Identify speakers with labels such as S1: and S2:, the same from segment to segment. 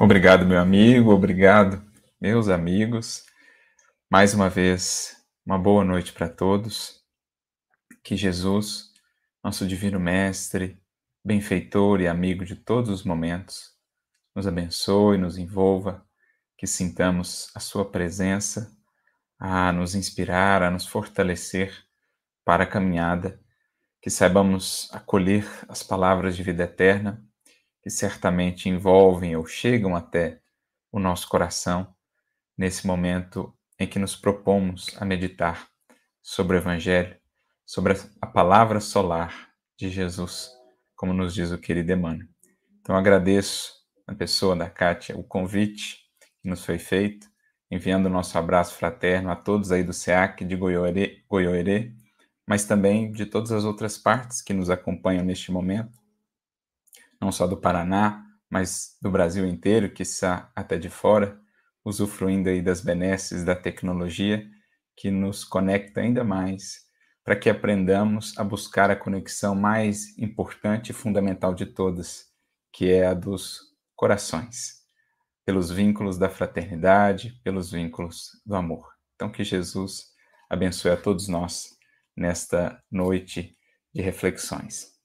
S1: Obrigado, meu amigo, obrigado, meus amigos. Mais uma vez, uma boa noite para todos. Que Jesus, nosso Divino Mestre, benfeitor e amigo de todos os momentos, nos abençoe, nos envolva, que sintamos a Sua presença a nos inspirar, a nos fortalecer para a caminhada, que saibamos acolher as palavras de vida eterna que certamente envolvem ou chegam até o nosso coração nesse momento em que nos propomos a meditar sobre o Evangelho, sobre a palavra solar de Jesus, como nos diz o querido Emmanuel. Então agradeço na pessoa da Kátia o convite que nos foi feito, enviando o nosso abraço fraterno a todos aí do SEAC de Goiôerê mas também de todas as outras partes que nos acompanham neste momento não só do Paraná, mas do Brasil inteiro, que está até de fora, usufruindo aí das benesses da tecnologia que nos conecta ainda mais para que aprendamos a buscar a conexão mais importante e fundamental de todas, que é a dos corações, pelos vínculos da fraternidade, pelos vínculos do amor. Então que Jesus abençoe a todos nós nesta noite de reflexões.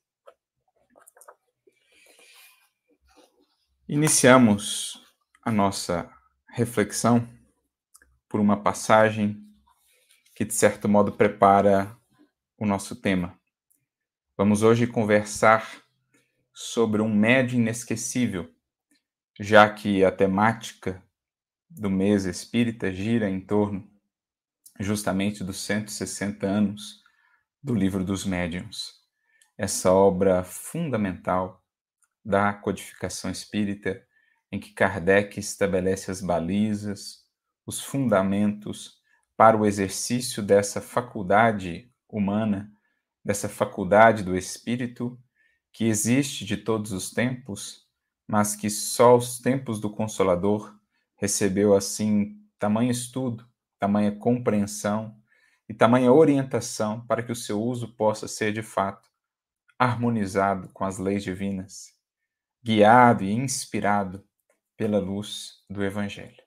S1: Iniciamos a nossa reflexão por uma passagem que, de certo modo, prepara o nosso tema. Vamos hoje conversar sobre um médio inesquecível, já que a temática do mês espírita gira em torno justamente dos 160 anos do Livro dos Médiuns, essa obra fundamental da codificação espírita, em que Kardec estabelece as balizas, os fundamentos para o exercício dessa faculdade humana, dessa faculdade do espírito, que existe de todos os tempos, mas que só os tempos do Consolador recebeu assim tamanho estudo, tamanha compreensão e tamanha orientação para que o seu uso possa ser de fato harmonizado com as leis divinas guiado e inspirado pela luz do Evangelho.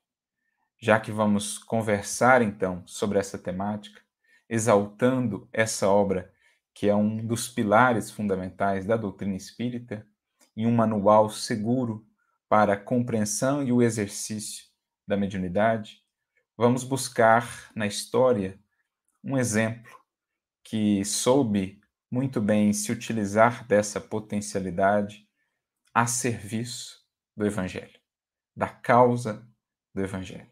S1: Já que vamos conversar então sobre essa temática, exaltando essa obra que é um dos pilares fundamentais da doutrina espírita e um manual seguro para a compreensão e o exercício da mediunidade, vamos buscar na história um exemplo que soube muito bem se utilizar dessa potencialidade a serviço do Evangelho, da causa do Evangelho.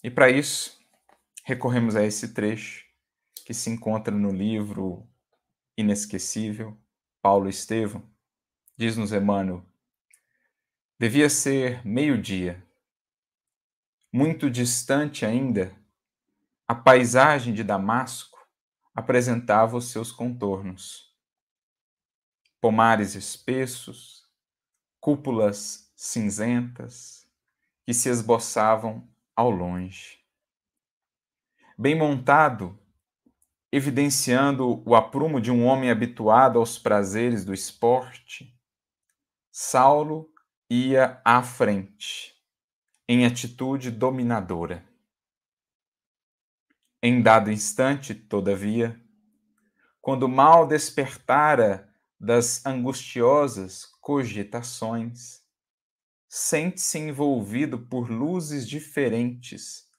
S1: E para isso, recorremos a esse trecho que se encontra no livro inesquecível Paulo Estevão. Diz-nos Emmanuel: devia ser meio-dia. Muito distante ainda, a paisagem de Damasco apresentava os seus contornos pomares espessos, cúpulas cinzentas que se esboçavam ao longe. Bem montado, evidenciando o aprumo de um homem habituado aos prazeres do esporte, Saulo ia à frente, em atitude dominadora. Em dado instante, todavia, quando mal despertara das angustiosas cogitações, sente-se envolvido por luzes diferentes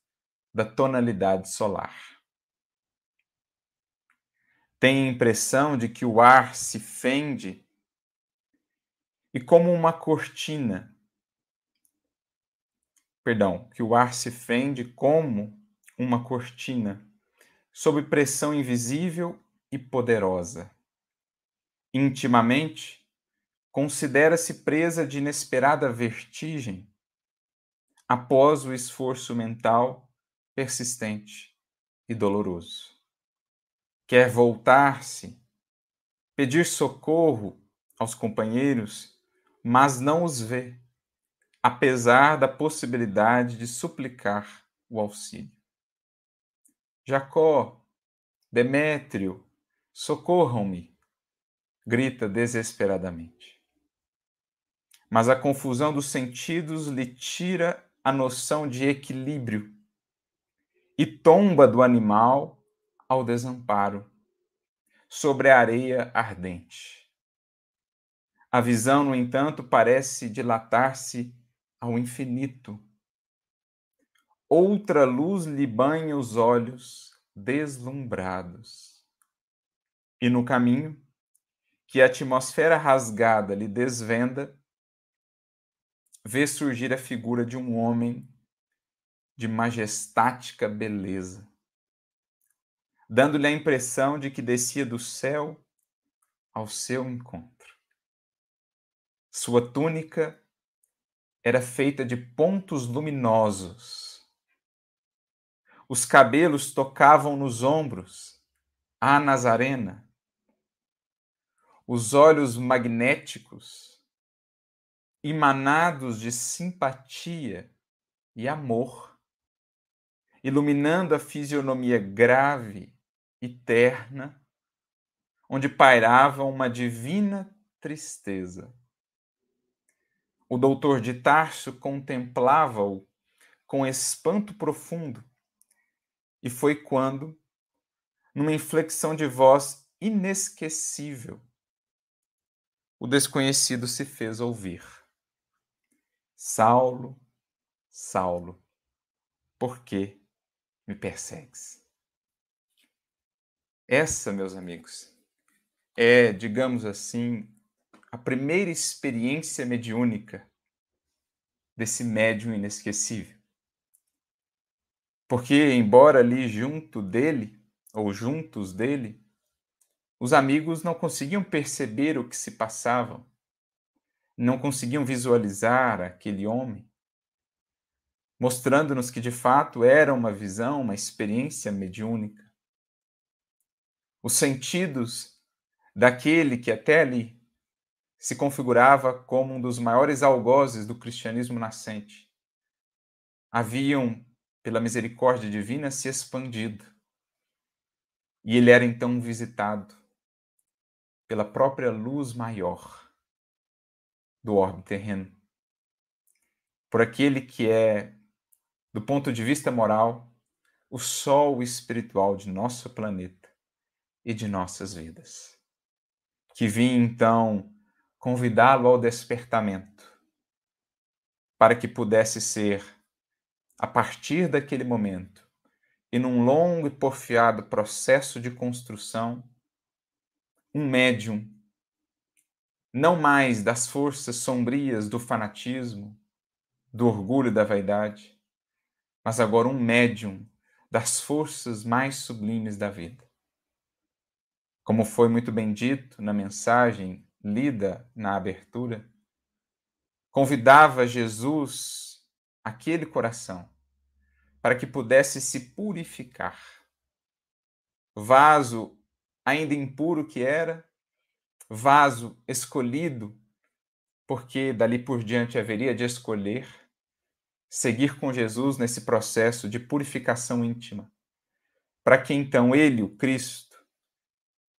S1: da tonalidade solar. Tem a impressão de que o ar se fende e, como uma cortina, perdão, que o ar se fende como uma cortina, sob pressão invisível e poderosa intimamente, considera-se presa de inesperada vertigem após o esforço mental persistente e doloroso. Quer voltar-se, pedir socorro aos companheiros, mas não os vê, apesar da possibilidade de suplicar o auxílio. Jacó, Demétrio, socorram-me grita desesperadamente. mas a confusão dos sentidos lhe tira a noção de equilíbrio e tomba do animal ao desamparo, sobre a areia ardente. A visão, no entanto, parece dilatar-se ao infinito. Outra luz lhe banha os olhos deslumbrados. E no caminho, que a atmosfera rasgada lhe desvenda, vê surgir a figura de um homem de majestática beleza, dando-lhe a impressão de que descia do céu ao seu encontro. Sua túnica era feita de pontos luminosos. Os cabelos tocavam nos ombros, a Nazarena. Os olhos magnéticos, emanados de simpatia e amor, iluminando a fisionomia grave e terna, onde pairava uma divina tristeza. O doutor de Tarso contemplava-o com espanto profundo, e foi quando, numa inflexão de voz inesquecível, o desconhecido se fez ouvir. Saulo, Saulo, por que me persegues. Essa, meus amigos, é, digamos assim, a primeira experiência mediúnica desse médium inesquecível. Porque, embora ali junto dele, ou juntos dele, os amigos não conseguiam perceber o que se passava, não conseguiam visualizar aquele homem, mostrando-nos que de fato era uma visão, uma experiência mediúnica. Os sentidos daquele que até ali se configurava como um dos maiores algozes do cristianismo nascente haviam, pela misericórdia divina, se expandido. E ele era então visitado pela própria luz maior do orbe terreno, por aquele que é do ponto de vista moral, o sol espiritual de nosso planeta e de nossas vidas. Que vim então convidá-lo ao despertamento, para que pudesse ser, a partir daquele momento, e num longo e porfiado processo de construção, um médium, não mais das forças sombrias do fanatismo, do orgulho e da vaidade, mas agora um médium das forças mais sublimes da vida. Como foi muito bem dito na mensagem lida na abertura, convidava Jesus aquele coração para que pudesse se purificar. Vaso ainda impuro que era, vaso escolhido, porque dali por diante haveria de escolher seguir com Jesus nesse processo de purificação íntima, para que então ele, o Cristo,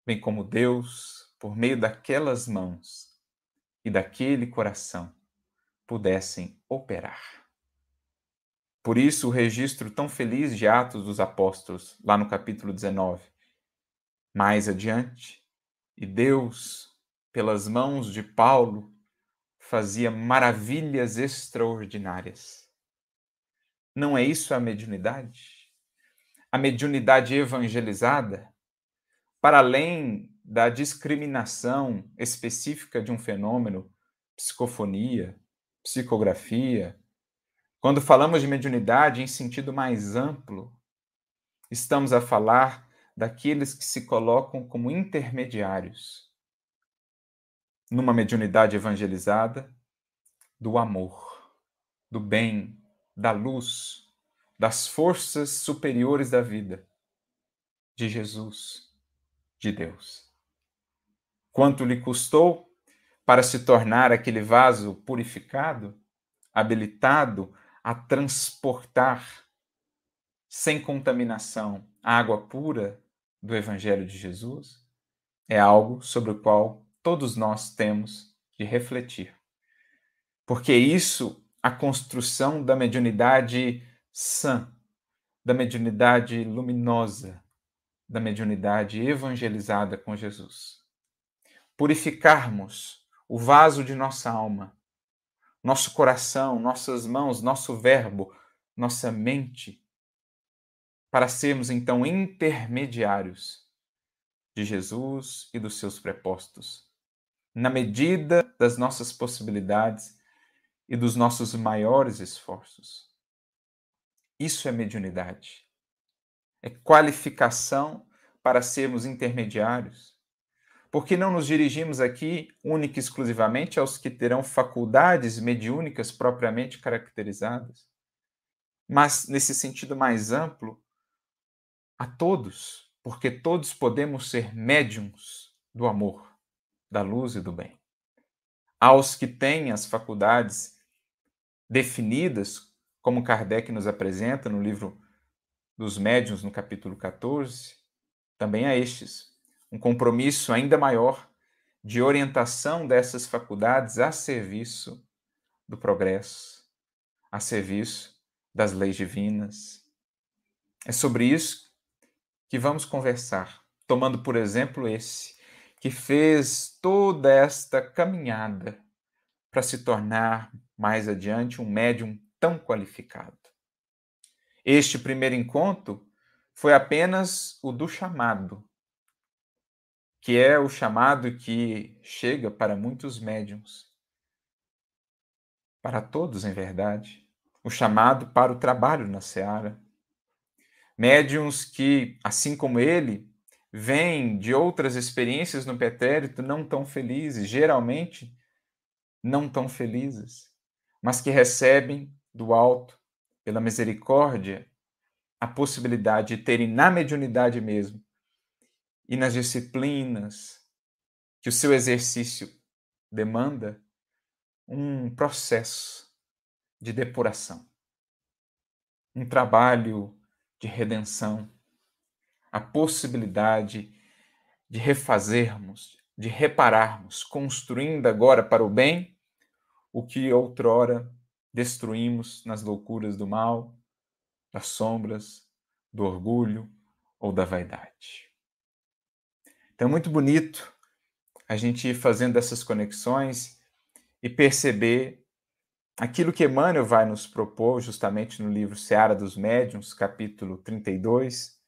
S1: bem como Deus, por meio daquelas mãos e daquele coração, pudessem operar. Por isso, o registro tão feliz de Atos dos Apóstolos, lá no capítulo 19. Mais adiante, e Deus, pelas mãos de Paulo, fazia maravilhas extraordinárias não é isso a mediunidade? A mediunidade evangelizada, para além da discriminação específica de um fenômeno, psicofonia, psicografia, quando falamos de mediunidade em sentido mais amplo, estamos a falar daqueles que se colocam como intermediários numa mediunidade evangelizada do amor, do bem, da luz, das forças superiores da vida, de Jesus, de Deus. Quanto lhe custou para se tornar aquele vaso purificado, habilitado a transportar sem contaminação a água pura do Evangelho de Jesus? É algo sobre o qual todos nós temos de refletir. Porque isso, a construção da mediunidade sã, da mediunidade luminosa, da mediunidade evangelizada com Jesus. Purificarmos o vaso de nossa alma, nosso coração, nossas mãos, nosso verbo, nossa mente, para sermos então intermediários de Jesus e dos seus prepostos, na medida das nossas possibilidades e dos nossos maiores esforços. Isso é mediunidade. É qualificação para sermos intermediários. Porque não nos dirigimos aqui única e exclusivamente aos que terão faculdades mediúnicas propriamente caracterizadas, mas nesse sentido mais amplo, a todos, porque todos podemos ser médiums do amor, da luz e do bem. Aos que têm as faculdades definidas, como Kardec nos apresenta no livro dos Médiuns, no capítulo 14, também a estes um compromisso ainda maior de orientação dessas faculdades a serviço do progresso, a serviço das leis divinas. É sobre isso que vamos conversar, tomando por exemplo esse, que fez toda esta caminhada para se tornar mais adiante um médium tão qualificado. Este primeiro encontro foi apenas o do chamado, que é o chamado que chega para muitos médiums, para todos, em verdade, o chamado para o trabalho na seara. Médiums que, assim como ele, vêm de outras experiências no pretérito não tão felizes, geralmente não tão felizes, mas que recebem do alto, pela misericórdia, a possibilidade de terem na mediunidade mesmo e nas disciplinas que o seu exercício demanda um processo de depuração, um trabalho de redenção, a possibilidade de refazermos, de repararmos, construindo agora para o bem o que outrora destruímos nas loucuras do mal, das sombras, do orgulho ou da vaidade. Então é muito bonito a gente ir fazendo essas conexões e perceber aquilo que Emmanuel vai nos propor justamente no livro Seara dos Médiuns, capítulo 32,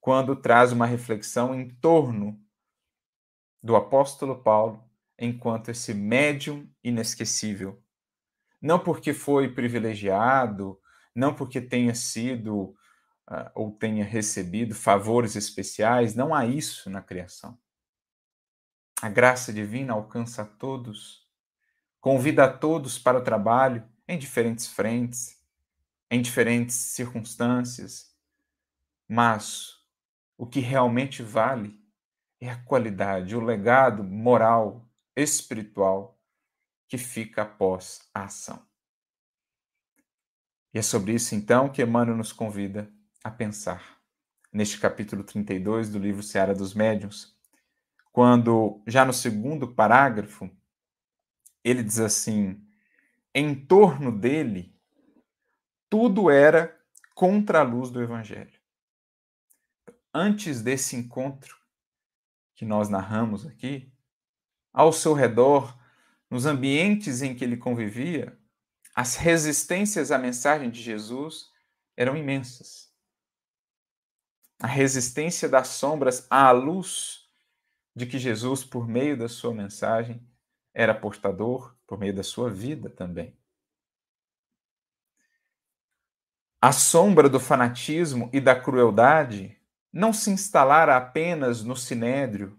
S1: quando traz uma reflexão em torno do apóstolo Paulo enquanto esse médium inesquecível. Não porque foi privilegiado, não porque tenha sido uh, ou tenha recebido favores especiais, não há isso na criação. A graça divina alcança a todos, convida a todos para o trabalho em diferentes frentes, em diferentes circunstâncias, mas o que realmente vale é a qualidade, o legado moral, espiritual que fica após a ação. E é sobre isso então que Emmanuel nos convida a pensar neste capítulo 32 do livro Seara dos Médiuns, quando, já no segundo parágrafo, ele diz assim: em torno dele, tudo era contra a luz do Evangelho. Antes desse encontro que nós narramos aqui, ao seu redor, nos ambientes em que ele convivia, as resistências à mensagem de Jesus eram imensas a resistência das sombras à luz de que Jesus, por meio da sua mensagem, era portador, por meio da sua vida também. A sombra do fanatismo e da crueldade não se instalara apenas no sinédrio,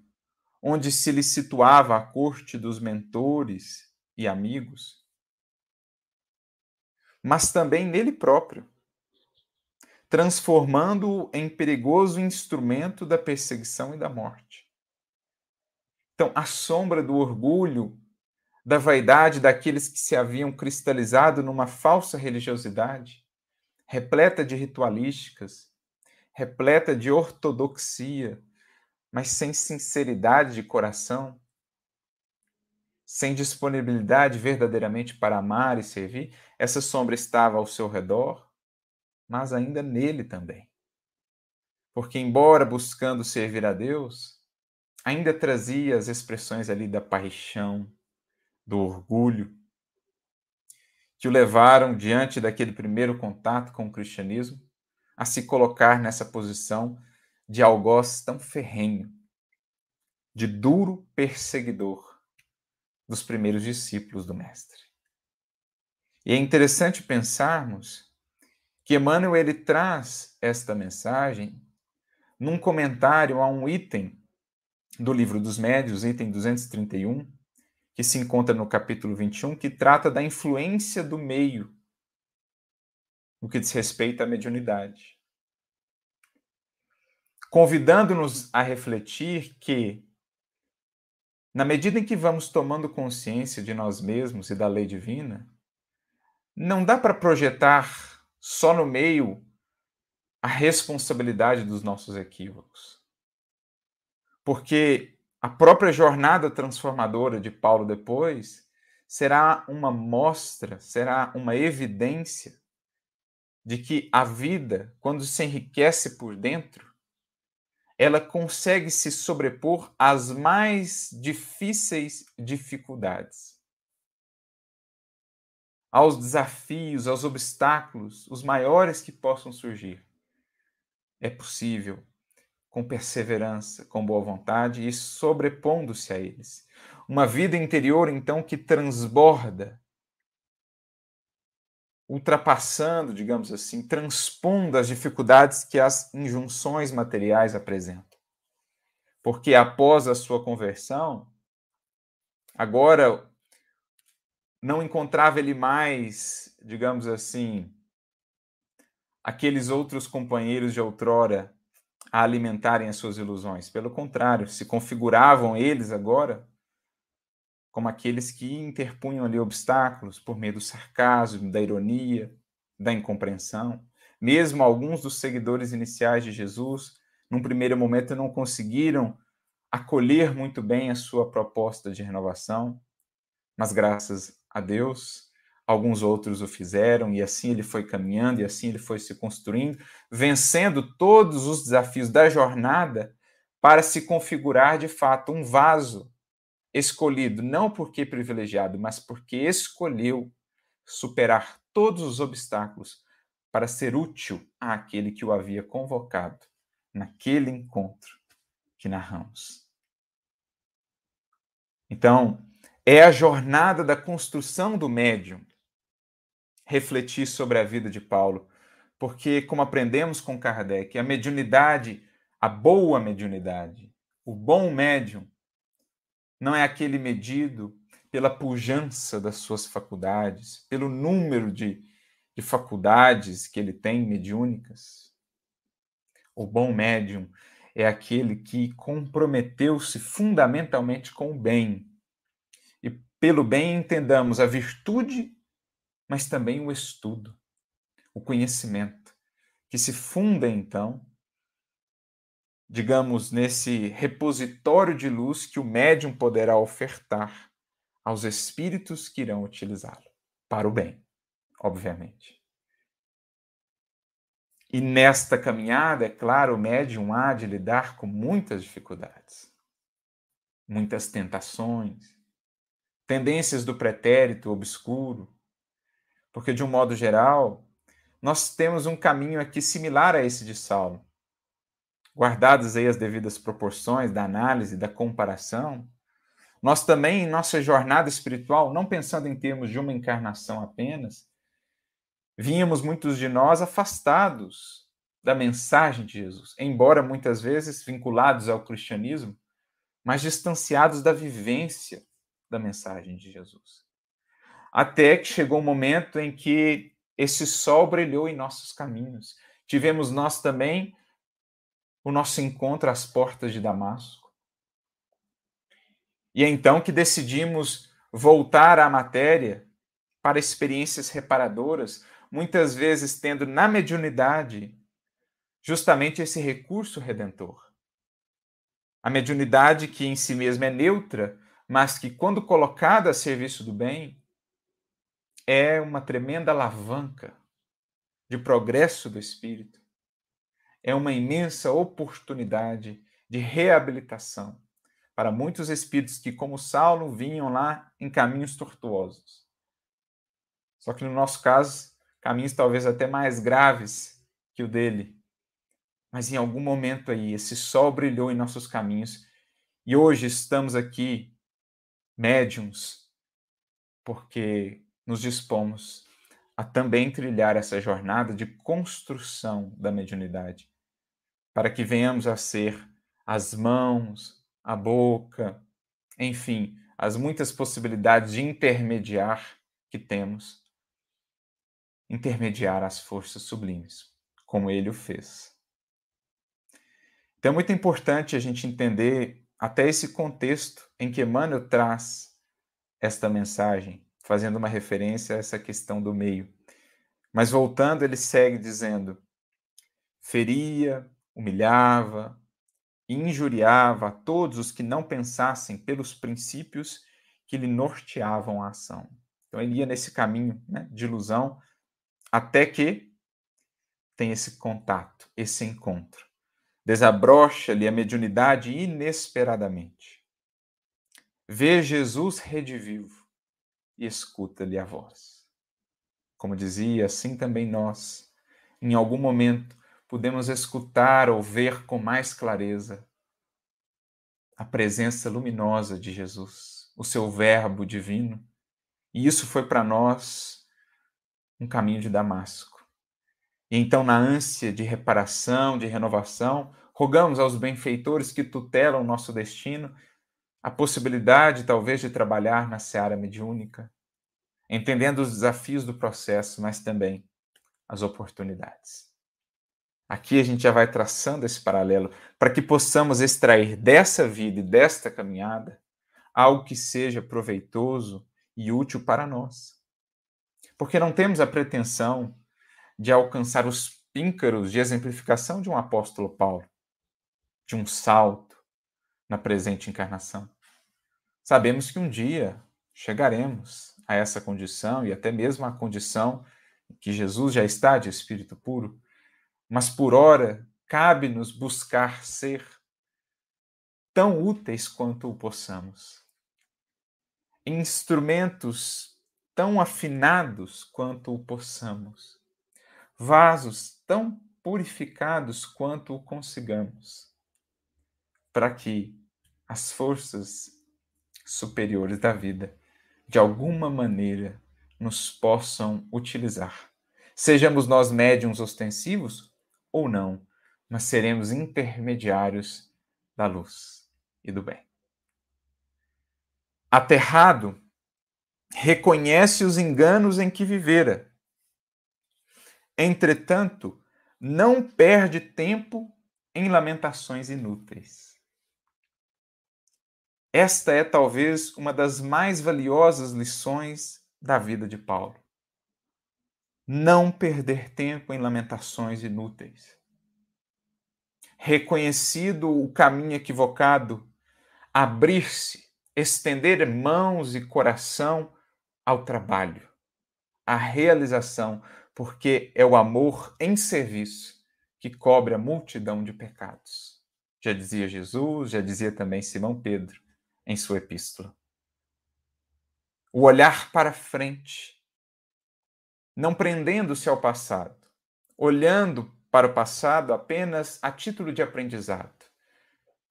S1: onde se lhe situava a corte dos mentores e amigos, mas também nele próprio transformando-o em perigoso instrumento da perseguição e da morte. Então, a sombra do orgulho, da vaidade daqueles que se haviam cristalizado numa falsa religiosidade, repleta de ritualísticas, repleta de ortodoxia, mas sem sinceridade de coração, sem disponibilidade verdadeiramente para amar e servir, essa sombra estava ao seu redor, mas ainda nele também. Porque, embora buscando servir a Deus, ainda trazia as expressões ali da paixão, do orgulho, que o levaram, diante daquele primeiro contato com o cristianismo, a se colocar nessa posição de algoz tão ferrenho, de duro perseguidor dos primeiros discípulos do Mestre. E é interessante pensarmos que Emmanuel ele traz esta mensagem num comentário a um item do livro dos Médios, item 231, que se encontra no capítulo 21, que trata da influência do meio no que diz respeito à mediunidade. Convidando-nos a refletir que na medida em que vamos tomando consciência de nós mesmos e da lei divina, não dá para projetar só no meio a responsabilidade dos nossos equívocos. Porque a própria jornada transformadora de Paulo depois será uma mostra, será uma evidência de que a vida, quando se enriquece por dentro, ela consegue se sobrepor às mais difíceis dificuldades, aos desafios, aos obstáculos, os maiores que possam surgir. É possível, com perseverança, com boa vontade e sobrepondo-se a eles. Uma vida interior, então, que transborda ultrapassando, digamos assim, transpondo as dificuldades que as injunções materiais apresentam. Porque após a sua conversão, agora não encontrava ele mais, digamos assim, aqueles outros companheiros de outrora a alimentarem as suas ilusões. Pelo contrário, se configuravam eles agora como aqueles que interpunham ali obstáculos por meio do sarcasmo, da ironia, da incompreensão. Mesmo alguns dos seguidores iniciais de Jesus, num primeiro momento, não conseguiram acolher muito bem a sua proposta de renovação, mas graças a Deus, alguns outros o fizeram, e assim ele foi caminhando, e assim ele foi se construindo, vencendo todos os desafios da jornada para se configurar de fato um vaso escolhido não porque privilegiado, mas porque escolheu superar todos os obstáculos para ser útil àquele que o havia convocado naquele encontro que narramos. Então, é a jornada da construção do médium refletir sobre a vida de Paulo, porque, como aprendemos com Kardec, a mediunidade, a boa mediunidade, o bom médium, não é aquele medido pela pujança das suas faculdades, pelo número de, de faculdades que ele tem mediúnicas. O bom médium é aquele que comprometeu-se fundamentalmente com o bem. E pelo bem entendamos a virtude, mas também o estudo, o conhecimento, que se funda então digamos, nesse repositório de luz que o médium poderá ofertar aos espíritos que irão utilizá-lo, para o bem, obviamente. E nesta caminhada, é claro, o médium há de lidar com muitas dificuldades, muitas tentações, tendências do pretérito obscuro, porque, de um modo geral, nós temos um caminho aqui similar a esse de Saulo guardadas aí as devidas proporções da análise, da comparação, nós também, em nossa jornada espiritual, não pensando em termos de uma encarnação apenas, vínhamos muitos de nós afastados da mensagem de Jesus, embora muitas vezes vinculados ao cristianismo, mas distanciados da vivência da mensagem de Jesus. Até que chegou o um momento em que esse sol brilhou em nossos caminhos. Tivemos nós também o nosso encontro às portas de Damasco. E é então que decidimos voltar à matéria para experiências reparadoras, muitas vezes tendo na mediunidade justamente esse recurso redentor. A mediunidade, que em si mesma é neutra, mas que, quando colocada a serviço do bem, é uma tremenda alavanca de progresso do espírito, é uma imensa oportunidade de reabilitação para muitos espíritos que, como Saulo, vinham lá em caminhos tortuosos. Só que no nosso caso, caminhos talvez até mais graves que o dele. Mas em algum momento aí, esse sol brilhou em nossos caminhos e hoje estamos aqui, médiums, porque nos dispomos a também trilhar essa jornada de construção da mediunidade, para que venhamos a ser as mãos, a boca, enfim, as muitas possibilidades de intermediar que temos, intermediar as forças sublimes, como ele o fez. Então é muito importante a gente entender até esse contexto em que Emmanuel traz esta mensagem, fazendo uma referência a essa questão do meio. Mas voltando, ele segue dizendo: feria, humilhava, injuriava a todos os que não pensassem pelos princípios que lhe norteavam a ação. Então ele ia nesse caminho né, de ilusão até que tem esse contato, esse encontro desabrocha-lhe a mediunidade inesperadamente. Vê Jesus redivivo e escuta-lhe a voz. Como dizia, assim também nós, em algum momento, podemos escutar ou ver com mais clareza a presença luminosa de Jesus, o seu Verbo divino. E isso foi para nós um caminho de Damasco. E então, na ânsia de reparação, de renovação, Rogamos aos benfeitores que tutelam nosso destino a possibilidade, talvez, de trabalhar na seara mediúnica, entendendo os desafios do processo, mas também as oportunidades. Aqui a gente já vai traçando esse paralelo para que possamos extrair dessa vida e desta caminhada algo que seja proveitoso e útil para nós. Porque não temos a pretensão de alcançar os píncaros de exemplificação de um apóstolo Paulo de um salto na presente encarnação. Sabemos que um dia chegaremos a essa condição e até mesmo a condição que Jesus já está de espírito puro, mas por ora cabe-nos buscar ser tão úteis quanto o possamos, instrumentos tão afinados quanto o possamos, vasos tão purificados quanto o consigamos para que as forças superiores da vida, de alguma maneira, nos possam utilizar. Sejamos nós médiums ostensivos ou não, mas seremos intermediários da luz e do bem. Aterrado, reconhece os enganos em que vivera. Entretanto, não perde tempo em lamentações inúteis. Esta é talvez uma das mais valiosas lições da vida de Paulo. Não perder tempo em lamentações inúteis. Reconhecido o caminho equivocado, abrir-se, estender mãos e coração ao trabalho, à realização, porque é o amor em serviço que cobre a multidão de pecados. Já dizia Jesus, já dizia também Simão Pedro em sua epístola. O olhar para frente, não prendendo-se ao passado, olhando para o passado apenas a título de aprendizado,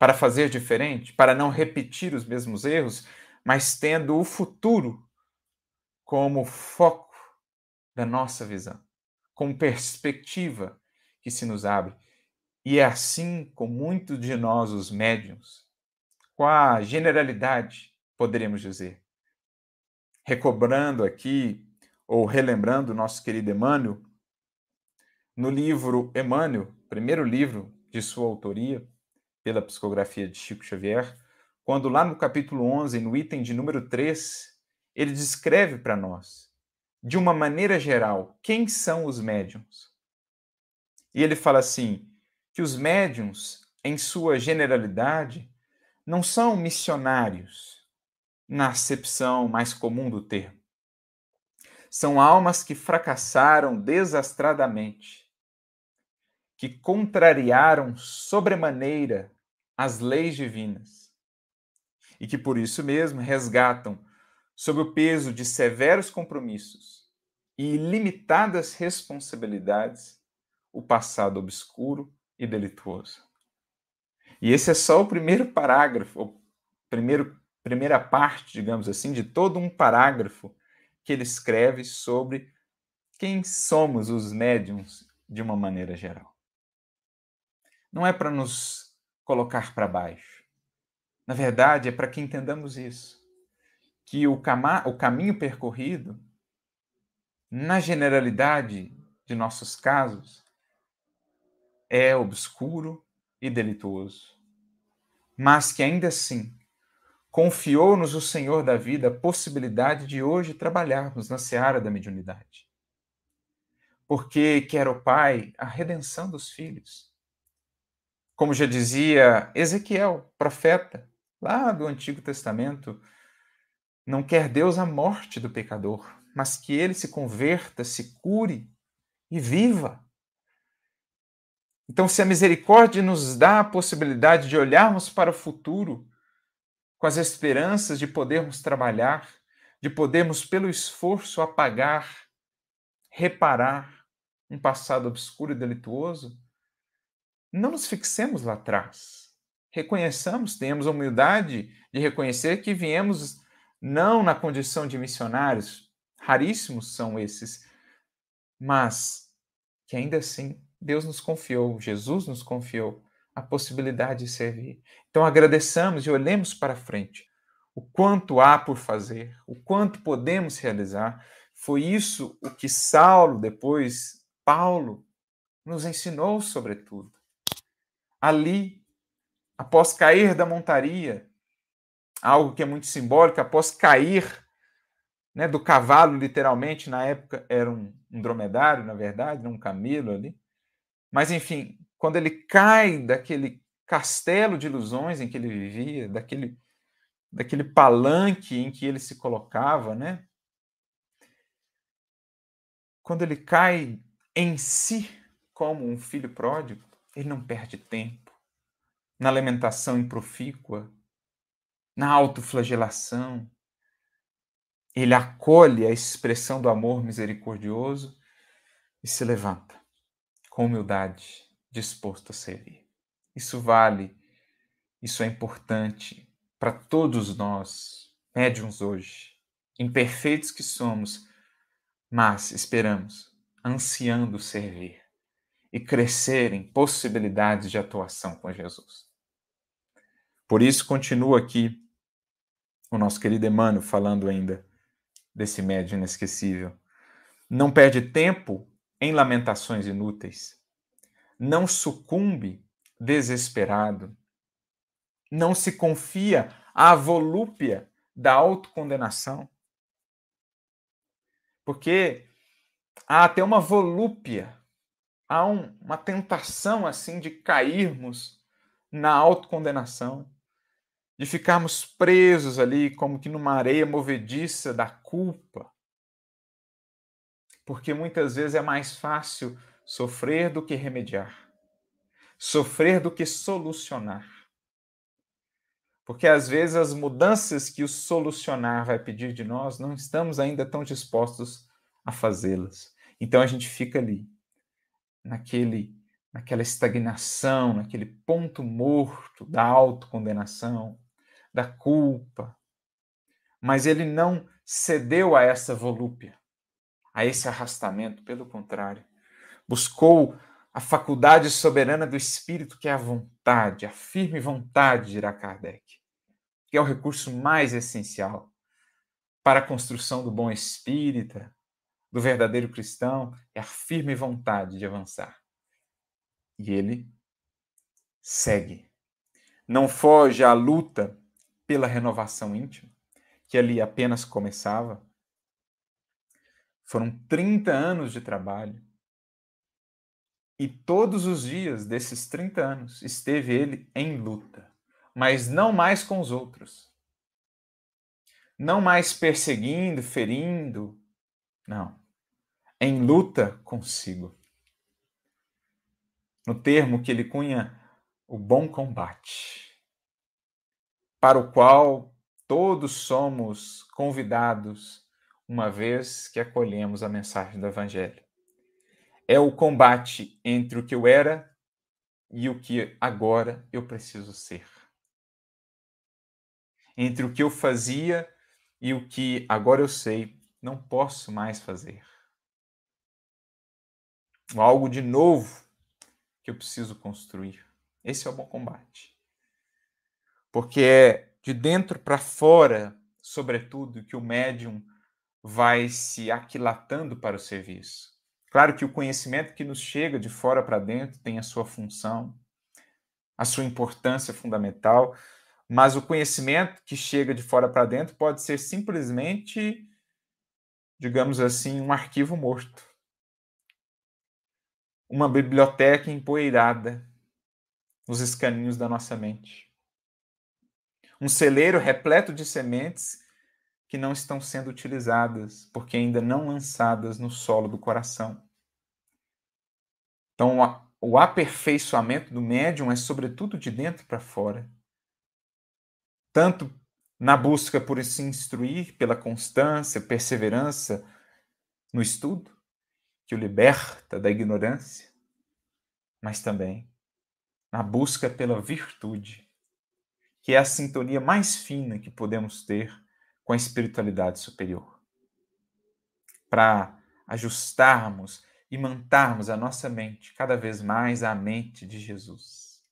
S1: para fazer diferente, para não repetir os mesmos erros, mas tendo o futuro como foco da nossa visão, como perspectiva que se nos abre. E é assim com muitos de nós, os médiums, com a generalidade, poderíamos dizer. Recobrando aqui, ou relembrando nosso querido Emmanuel, no livro Emmanuel, primeiro livro de sua autoria, pela psicografia de Chico Xavier, quando lá no capítulo 11, no item de número 3, ele descreve para nós, de uma maneira geral, quem são os médiums. E ele fala assim: que os médiums, em sua generalidade, não são missionários, na acepção mais comum do termo. São almas que fracassaram desastradamente, que contrariaram sobremaneira as leis divinas e que por isso mesmo resgatam, sob o peso de severos compromissos e ilimitadas responsabilidades, o passado obscuro e delituoso. E esse é só o primeiro parágrafo, o primeiro, primeira parte, digamos assim, de todo um parágrafo que ele escreve sobre quem somos os médiums de uma maneira geral. Não é para nos colocar para baixo. Na verdade, é para que entendamos isso, que o, cama, o caminho percorrido, na generalidade de nossos casos, é obscuro e delituoso, mas que ainda assim confiou-nos o Senhor da vida a possibilidade de hoje trabalharmos na seara da mediunidade. Porque quer o Pai a redenção dos filhos. Como já dizia Ezequiel, profeta, lá do Antigo Testamento, não quer Deus a morte do pecador, mas que ele se converta, se cure e viva. Então, se a misericórdia nos dá a possibilidade de olharmos para o futuro com as esperanças de podermos trabalhar, de podermos, pelo esforço, apagar, reparar um passado obscuro e delituoso, não nos fixemos lá atrás. Reconheçamos, tenhamos a humildade de reconhecer que viemos não na condição de missionários, raríssimos são esses, mas que ainda assim Deus nos confiou, Jesus nos confiou a possibilidade de servir. Então agradeçamos e olhemos para frente. O quanto há por fazer, o quanto podemos realizar. Foi isso o que Saulo, depois Paulo, nos ensinou, sobretudo. Ali, após cair da montaria, algo que é muito simbólico, após cair né, do cavalo, literalmente, na época era um, um dromedário, na verdade, um camelo ali. Mas, enfim, quando ele cai daquele castelo de ilusões em que ele vivia, daquele, daquele palanque em que ele se colocava, né? Quando ele cai em si como um filho pródigo, ele não perde tempo na lamentação improfícua, na autoflagelação. Ele acolhe a expressão do amor misericordioso e se levanta com humildade, disposto a servir. Isso vale, isso é importante para todos nós, médiums hoje, imperfeitos que somos, mas esperamos, ansiando servir e crescer em possibilidades de atuação com Jesus. Por isso, continua aqui o nosso querido Emmanuel falando ainda desse médium inesquecível. Não perde tempo em lamentações inúteis. Não sucumbe desesperado. Não se confia à volúpia da autocondenação. Porque há até uma volúpia, há um, uma tentação assim de cairmos na autocondenação, de ficarmos presos ali como que numa areia movediça da culpa porque muitas vezes é mais fácil sofrer do que remediar, sofrer do que solucionar. Porque às vezes as mudanças que o solucionar vai pedir de nós, não estamos ainda tão dispostos a fazê-las. Então a gente fica ali, naquele, naquela estagnação, naquele ponto morto da autocondenação, da culpa. Mas ele não cedeu a essa volúpia a esse arrastamento, pelo contrário, buscou a faculdade soberana do espírito, que é a vontade, a firme vontade, dirá Kardec, que é o recurso mais essencial para a construção do bom espírita, do verdadeiro cristão, é a firme vontade de avançar. E ele segue. Não foge à luta pela renovação íntima, que ali apenas começava, foram 30 anos de trabalho. E todos os dias desses 30 anos esteve ele em luta, mas não mais com os outros. não mais perseguindo, ferindo, não, em luta consigo. No termo que ele cunha, o bom combate, para o qual todos somos convidados uma vez que acolhemos a mensagem do Evangelho. É o combate entre o que eu era e o que agora eu preciso ser. Entre o que eu fazia e o que agora eu sei não posso mais fazer. Algo de novo que eu preciso construir. Esse é o bom combate. Porque é de dentro para fora, sobretudo, que o médium vai se aquilatando para o serviço. Claro que o conhecimento que nos chega de fora para dentro tem a sua função, a sua importância fundamental, mas o conhecimento que chega de fora para dentro pode ser simplesmente, digamos assim, um arquivo morto. Uma biblioteca empoeirada nos escaninhos da nossa mente. Um celeiro repleto de sementes que não estão sendo utilizadas, porque ainda não lançadas no solo do coração. Então, o aperfeiçoamento do médium é sobretudo de dentro para fora. Tanto na busca por se instruir pela constância, perseverança no estudo, que o liberta da ignorância, mas também na busca pela virtude, que é a sintonia mais fina que podemos ter com a espiritualidade superior. Para ajustarmos e mantarmos a nossa mente cada vez mais à mente de Jesus,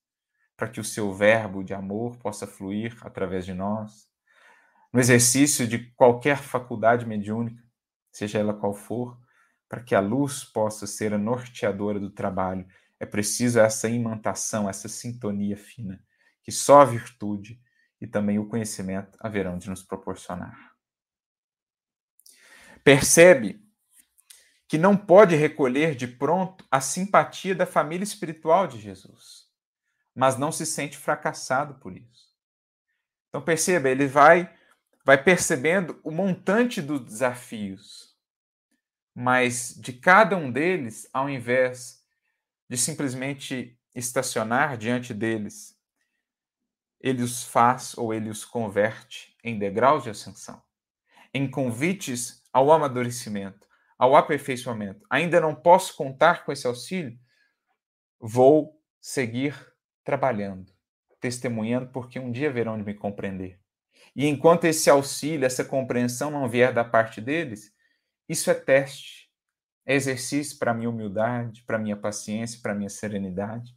S1: para que o seu verbo de amor possa fluir através de nós, no exercício de qualquer faculdade mediúnica, seja ela qual for, para que a luz possa ser a norteadora do trabalho, é preciso essa imantação, essa sintonia fina, que só a virtude e também o conhecimento haverão de nos proporcionar. Percebe que não pode recolher de pronto a simpatia da família espiritual de Jesus, mas não se sente fracassado por isso. Então perceba, ele vai vai percebendo o montante dos desafios, mas de cada um deles, ao invés de simplesmente estacionar diante deles ele os faz ou ele os converte em degraus de ascensão, em convites ao amadurecimento, ao aperfeiçoamento. Ainda não posso contar com esse auxílio? Vou seguir trabalhando, testemunhando, porque um dia verão de me compreender. E enquanto esse auxílio, essa compreensão não vier da parte deles, isso é teste, é exercício para minha humildade, para minha paciência, para minha serenidade.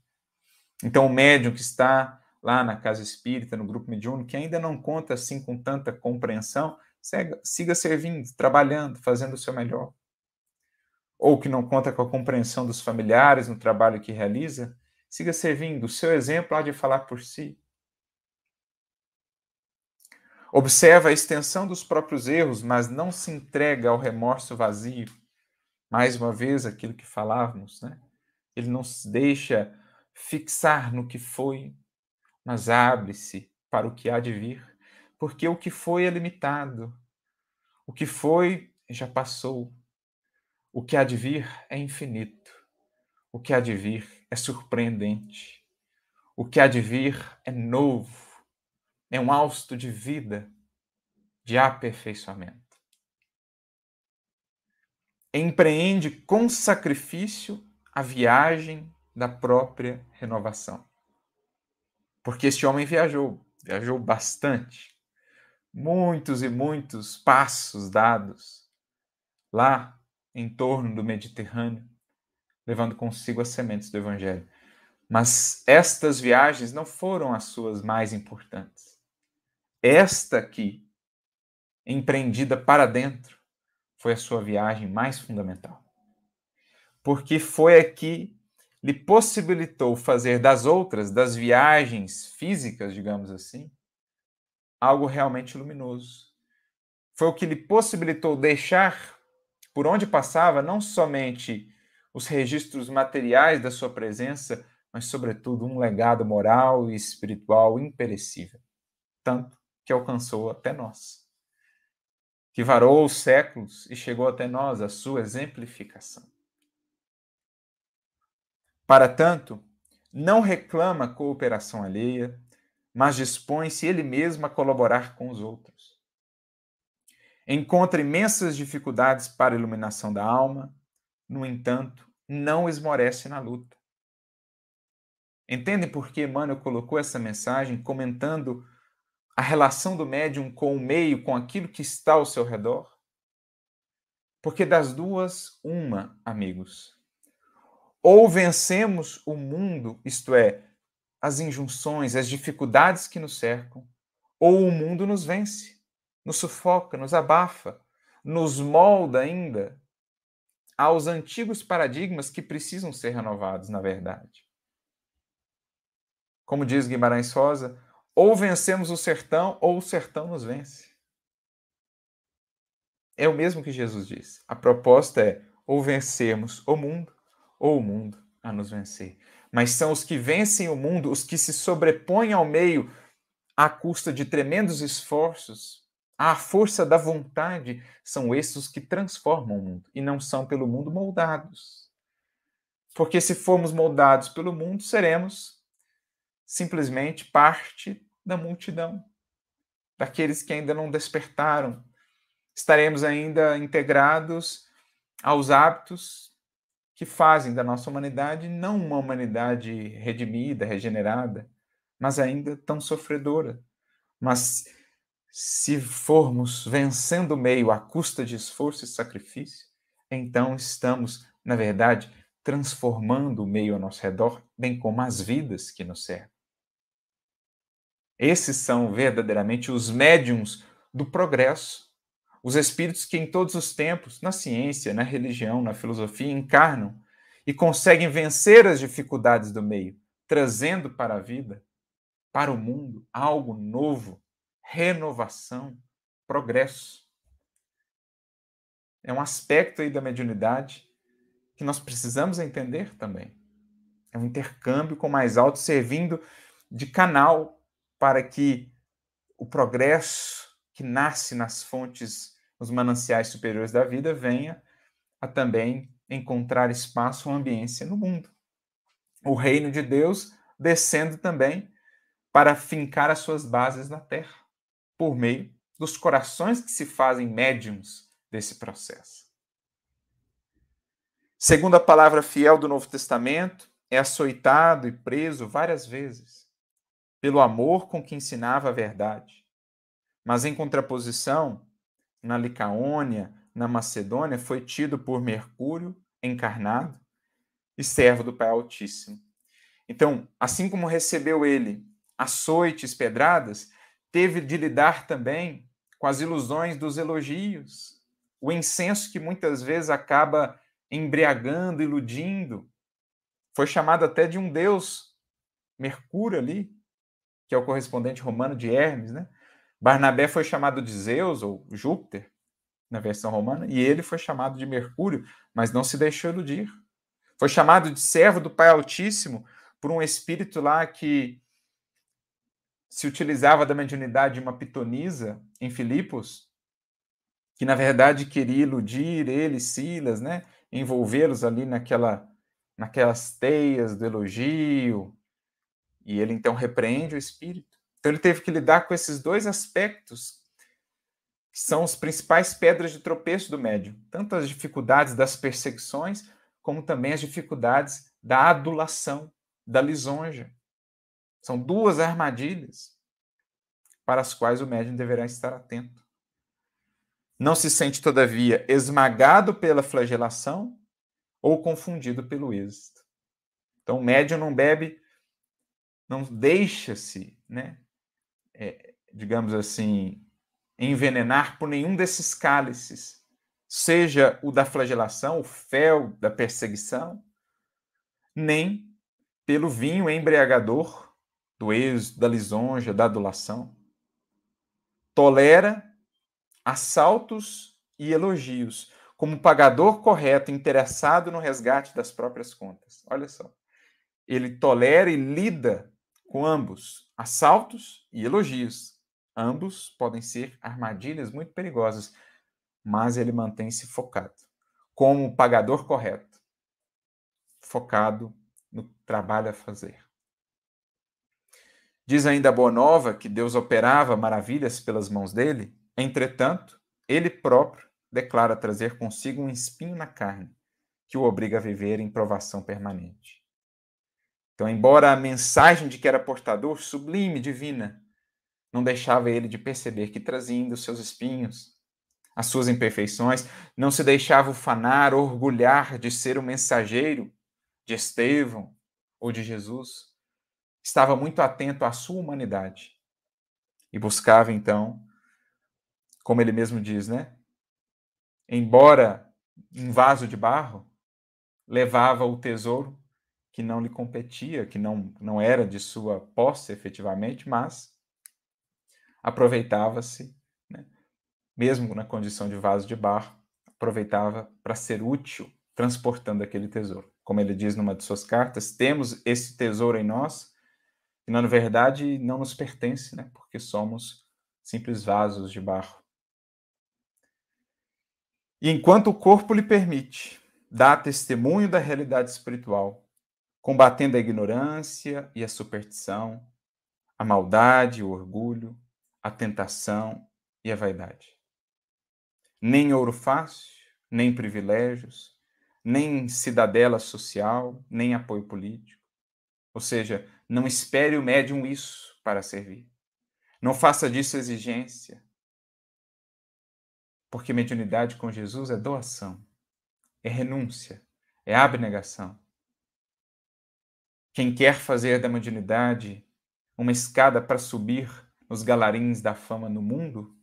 S1: Então, o médium que está lá na casa espírita, no grupo mediúnico, que ainda não conta assim com tanta compreensão, siga, siga servindo, trabalhando, fazendo o seu melhor. Ou que não conta com a compreensão dos familiares no trabalho que realiza, siga servindo. O seu exemplo há de falar por si. Observa a extensão dos próprios erros, mas não se entrega ao remorso vazio. Mais uma vez, aquilo que falávamos, né? Ele não se deixa fixar no que foi, mas abre-se para o que há de vir, porque o que foi é limitado. O que foi já passou. O que há de vir é infinito. O que há de vir é surpreendente. O que há de vir é novo. É um hausto de vida, de aperfeiçoamento. Empreende com sacrifício a viagem da própria renovação. Porque este homem viajou, viajou bastante. Muitos e muitos passos dados lá em torno do Mediterrâneo, levando consigo as sementes do Evangelho. Mas estas viagens não foram as suas mais importantes. Esta aqui, empreendida para dentro, foi a sua viagem mais fundamental. Porque foi aqui lhe possibilitou fazer das outras, das viagens físicas, digamos assim, algo realmente luminoso. Foi o que lhe possibilitou deixar por onde passava não somente os registros materiais da sua presença, mas, sobretudo, um legado moral e espiritual imperecível, tanto que alcançou até nós. que varou os séculos e chegou até nós, a sua exemplificação. Para tanto, não reclama cooperação alheia, mas dispõe-se ele mesmo a colaborar com os outros. Encontra imensas dificuldades para a iluminação da alma, no entanto, não esmorece na luta. Entendem por que Emmanuel colocou essa mensagem comentando a relação do médium com o meio, com aquilo que está ao seu redor? Porque das duas, uma, amigos. Ou vencemos o mundo, isto é, as injunções, as dificuldades que nos cercam, ou o mundo nos vence, nos sufoca, nos abafa, nos molda ainda aos antigos paradigmas que precisam ser renovados, na verdade. Como diz Guimarães Rosa, ou vencemos o sertão, ou o sertão nos vence. É o mesmo que Jesus disse. A proposta é ou vencermos o mundo, ou o mundo a nos vencer. Mas são os que vencem o mundo, os que se sobrepõem ao meio à custa de tremendos esforços, à força da vontade, são esses os que transformam o mundo e não são pelo mundo moldados. Porque se formos moldados pelo mundo, seremos simplesmente parte da multidão, daqueles que ainda não despertaram. Estaremos ainda integrados aos hábitos que fazem da nossa humanidade não uma humanidade redimida, regenerada, mas ainda tão sofredora. Mas se formos vencendo o meio à custa de esforço e sacrifício, então estamos, na verdade, transformando o meio ao nosso redor, bem como as vidas que nos servem. Esses são verdadeiramente os médiums do progresso, os espíritos que em todos os tempos, na ciência, na religião, na filosofia, encarnam e conseguem vencer as dificuldades do meio, trazendo para a vida, para o mundo, algo novo, renovação, progresso. É um aspecto aí da mediunidade que nós precisamos entender também. É um intercâmbio com mais alto, servindo de canal para que o progresso que nasce nas fontes, nos mananciais superiores da vida, venha a também encontrar espaço ou ambiência no mundo. O reino de Deus descendo também para fincar as suas bases na terra, por meio dos corações que se fazem médiums desse processo. Segundo a palavra fiel do Novo Testamento, é açoitado e preso várias vezes, pelo amor com que ensinava a verdade mas em contraposição, na Licaônia, na Macedônia, foi tido por Mercúrio encarnado e servo do Pai Altíssimo. Então, assim como recebeu ele açoites, pedradas, teve de lidar também com as ilusões dos elogios, o incenso que muitas vezes acaba embriagando, iludindo. Foi chamado até de um deus, Mercúrio ali, que é o correspondente romano de Hermes, né? Barnabé foi chamado de Zeus ou Júpiter na versão romana e ele foi chamado de Mercúrio, mas não se deixou iludir. Foi chamado de servo do Pai Altíssimo por um espírito lá que se utilizava da mediunidade de uma pitonisa em Filipos, que na verdade queria iludir ele, Silas, né? envolvê-los ali naquela, naquelas teias do elogio. E ele então repreende o espírito. Então ele teve que lidar com esses dois aspectos que são os principais pedras de tropeço do médium, tanto as dificuldades das perseguições, como também as dificuldades da adulação, da lisonja. São duas armadilhas para as quais o médium deverá estar atento. Não se sente, todavia, esmagado pela flagelação ou confundido pelo êxito. Então, o médium não bebe, não deixa-se né, é, digamos assim, envenenar por nenhum desses cálices, seja o da flagelação, o fel da perseguição, nem pelo vinho embriagador do êxito, da lisonja, da adulação. Tolera assaltos e elogios, como pagador correto, interessado no resgate das próprias contas. Olha só. Ele tolera e lida com ambos, assaltos e elogios. Ambos podem ser armadilhas muito perigosas, mas ele mantém-se focado, como o pagador correto, focado no trabalho a fazer. Diz ainda a Boa Nova que Deus operava maravilhas pelas mãos dele, entretanto, ele próprio declara trazer consigo um espinho na carne, que o obriga a viver em provação permanente. Então, embora a mensagem de que era portador, sublime, divina, não deixava ele de perceber que trazia os seus espinhos, as suas imperfeições, não se deixava ufanar, orgulhar de ser o mensageiro de Estevão ou de Jesus. Estava muito atento à sua humanidade e buscava então, como ele mesmo diz, né? Embora em vaso de barro, levava o tesouro que não lhe competia, que não, não era de sua posse efetivamente, mas aproveitava-se, né, mesmo na condição de vaso de barro, aproveitava para ser útil transportando aquele tesouro. Como ele diz numa de suas cartas, temos esse tesouro em nós, que na verdade não nos pertence, né, porque somos simples vasos de barro. E enquanto o corpo lhe permite, dá testemunho da realidade espiritual, combatendo a ignorância e a superstição, a maldade, o orgulho, a tentação e a vaidade. Nem ouro fácil, nem privilégios, nem cidadela social, nem apoio político. Ou seja, não espere o médium isso para servir. Não faça disso exigência. Porque mediunidade com Jesus é doação, é renúncia, é abnegação. Quem quer fazer da mediunidade uma escada para subir nos galarins da fama no mundo,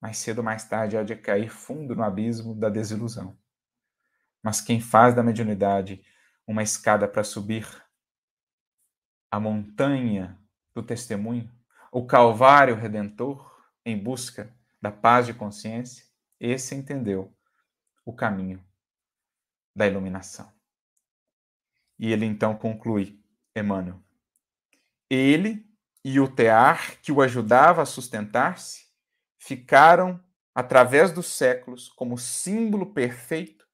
S1: mais cedo ou mais tarde há de cair fundo no abismo da desilusão. Mas quem faz da mediunidade uma escada para subir a montanha do testemunho, o calvário redentor em busca da paz de consciência, esse entendeu o caminho da iluminação. E ele então conclui, Emmanuel. Ele e o tear que o ajudava a sustentar-se ficaram, através dos séculos, como símbolo perfeito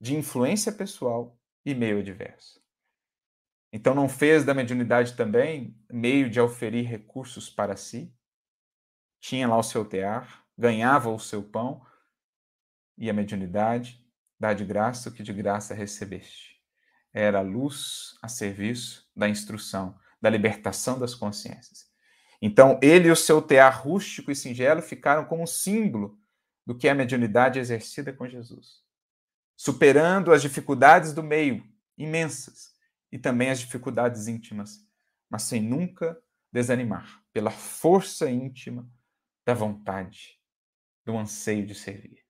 S1: de influência pessoal e meio adverso. Então, não fez da mediunidade também meio de auferir recursos para si? Tinha lá o seu tear, ganhava o seu pão, e a mediunidade dá de graça o que de graça recebeste. Era luz a serviço da instrução, da libertação das consciências. Então, ele e o seu tear rústico e singelo ficaram como um símbolo do que é a mediunidade exercida com Jesus, superando as dificuldades do meio, imensas, e também as dificuldades íntimas, mas sem nunca desanimar, pela força íntima da vontade, do anseio de servir.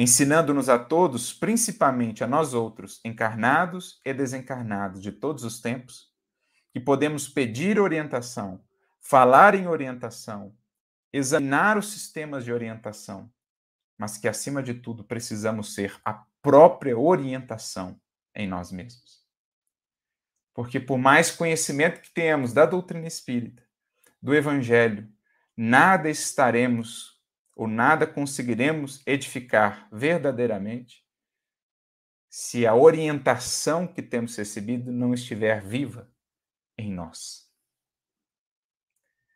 S1: Ensinando-nos a todos, principalmente a nós outros, encarnados e desencarnados de todos os tempos, que podemos pedir orientação, falar em orientação, examinar os sistemas de orientação, mas que, acima de tudo, precisamos ser a própria orientação em nós mesmos. Porque, por mais conhecimento que tenhamos da doutrina espírita, do Evangelho, nada estaremos ou nada conseguiremos edificar verdadeiramente se a orientação que temos recebido não estiver viva em nós.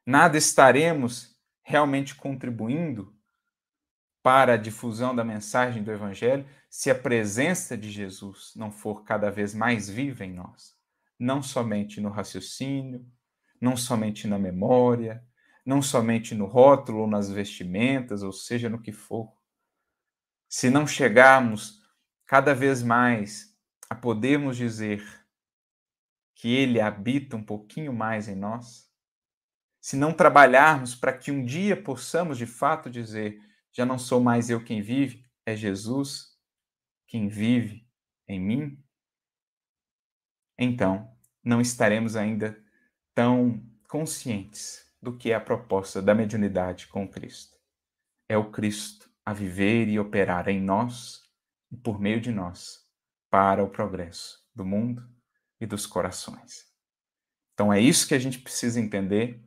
S1: Nada estaremos realmente contribuindo para a difusão da mensagem do Evangelho se a presença de Jesus não for cada vez mais viva em nós. Não somente no raciocínio, não somente na memória, não somente no rótulo ou nas vestimentas, ou seja, no que for. Se não chegarmos cada vez mais a podermos dizer que ele habita um pouquinho mais em nós, se não trabalharmos para que um dia possamos de fato dizer: já não sou mais eu quem vive, é Jesus quem vive em mim, então não estaremos ainda tão conscientes do que é a proposta da mediunidade com Cristo. É o Cristo a viver e operar em nós e por meio de nós para o progresso do mundo e dos corações. Então é isso que a gente precisa entender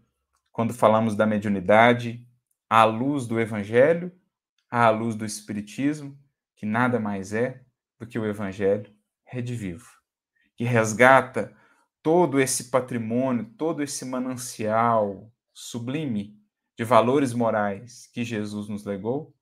S1: quando falamos da mediunidade à luz do Evangelho, à luz do Espiritismo, que nada mais é do que o Evangelho redivivo, que resgata todo esse patrimônio, todo esse manancial sublime de valores morais que Jesus nos legou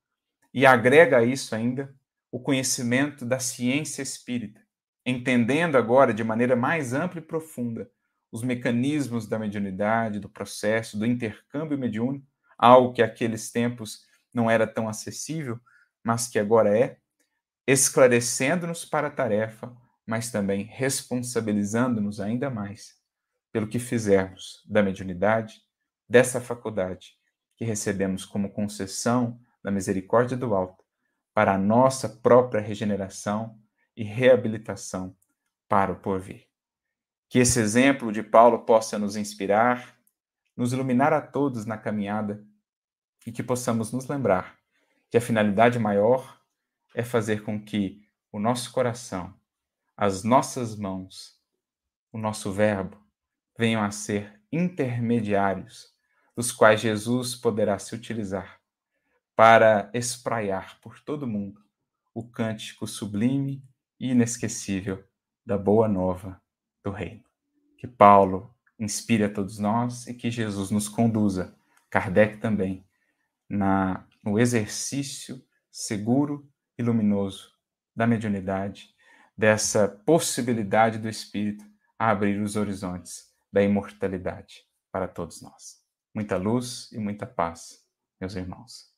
S1: e agrega a isso ainda o conhecimento da ciência espírita, entendendo agora de maneira mais ampla e profunda os mecanismos da mediunidade, do processo, do intercâmbio mediúnico, algo que aqueles tempos não era tão acessível, mas que agora é, esclarecendo-nos para a tarefa, mas também responsabilizando-nos ainda mais pelo que fizermos da mediunidade, dessa faculdade que recebemos como concessão da misericórdia do alto para a nossa própria regeneração e reabilitação para o porvir. Que esse exemplo de Paulo possa nos inspirar, nos iluminar a todos na caminhada e que possamos nos lembrar que a finalidade maior é fazer com que o nosso coração, as nossas mãos, o nosso verbo venham a ser intermediários dos quais Jesus poderá se utilizar para espraiar por todo mundo o cântico sublime e inesquecível da boa nova do reino. Que Paulo inspire a todos nós e que Jesus nos conduza, Kardec também, na, no exercício seguro e luminoso da mediunidade, dessa possibilidade do Espírito a abrir os horizontes da imortalidade para todos nós. Muita luz e muita paz, meus irmãos.